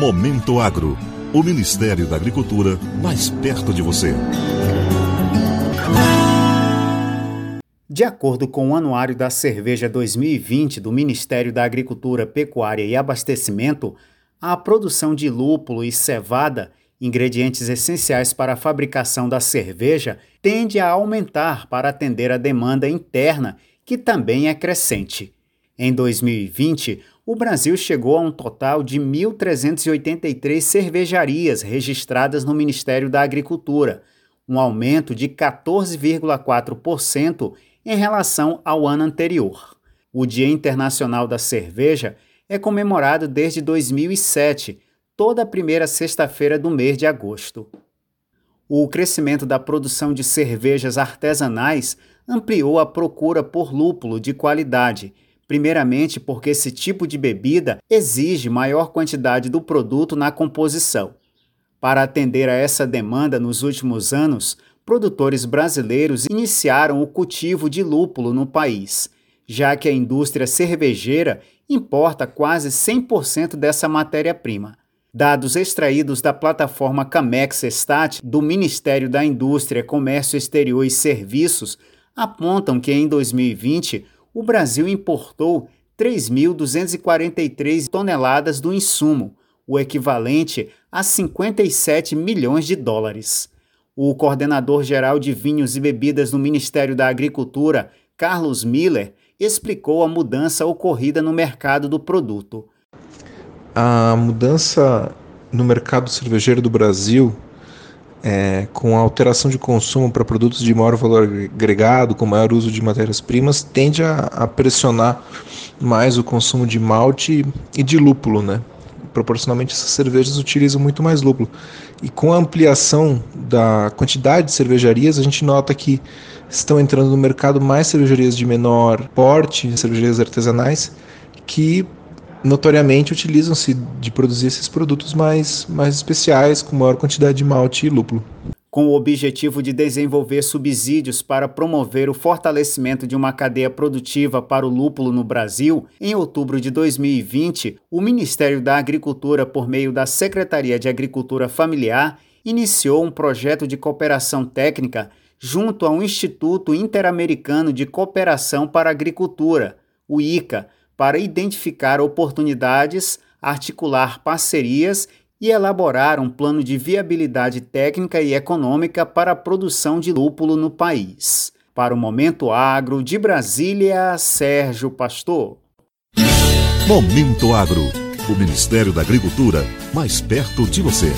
Momento Agro. O Ministério da Agricultura mais perto de você. De acordo com o Anuário da Cerveja 2020 do Ministério da Agricultura, Pecuária e Abastecimento, a produção de lúpulo e cevada, ingredientes essenciais para a fabricação da cerveja, tende a aumentar para atender a demanda interna, que também é crescente. Em 2020, o Brasil chegou a um total de 1.383 cervejarias registradas no Ministério da Agricultura, um aumento de 14,4% em relação ao ano anterior. O Dia Internacional da Cerveja é comemorado desde 2007, toda a primeira sexta-feira do mês de agosto. O crescimento da produção de cervejas artesanais ampliou a procura por lúpulo de qualidade primeiramente porque esse tipo de bebida exige maior quantidade do produto na composição. Para atender a essa demanda nos últimos anos, produtores brasileiros iniciaram o cultivo de lúpulo no país, já que a indústria cervejeira importa quase 100% dessa matéria-prima. Dados extraídos da plataforma Camex Stat do Ministério da Indústria, Comércio Exterior e Serviços apontam que em 2020 o Brasil importou 3.243 toneladas do insumo, o equivalente a 57 milhões de dólares. O coordenador geral de vinhos e bebidas do Ministério da Agricultura, Carlos Miller, explicou a mudança ocorrida no mercado do produto. A mudança no mercado cervejeiro do Brasil é, com a alteração de consumo para produtos de maior valor agregado, com maior uso de matérias-primas, tende a, a, pressionar mais o consumo de malte e de lúpulo, né? Proporcionalmente, essas cervejas utilizam muito mais lúpulo. E com a ampliação da quantidade de cervejarias, a gente nota que estão entrando no mercado mais cervejarias de menor porte, cervejarias artesanais, que notoriamente utilizam-se de produzir esses produtos mais, mais especiais, com maior quantidade de malte e lúpulo. Com o objetivo de desenvolver subsídios para promover o fortalecimento de uma cadeia produtiva para o lúpulo no Brasil, em outubro de 2020, o Ministério da Agricultura, por meio da Secretaria de Agricultura Familiar, iniciou um projeto de cooperação técnica junto ao Instituto Interamericano de Cooperação para a Agricultura, o ICA, para identificar oportunidades, articular parcerias e elaborar um plano de viabilidade técnica e econômica para a produção de lúpulo no país. Para o Momento Agro de Brasília, Sérgio Pastor. Momento Agro, o Ministério da Agricultura mais perto de você.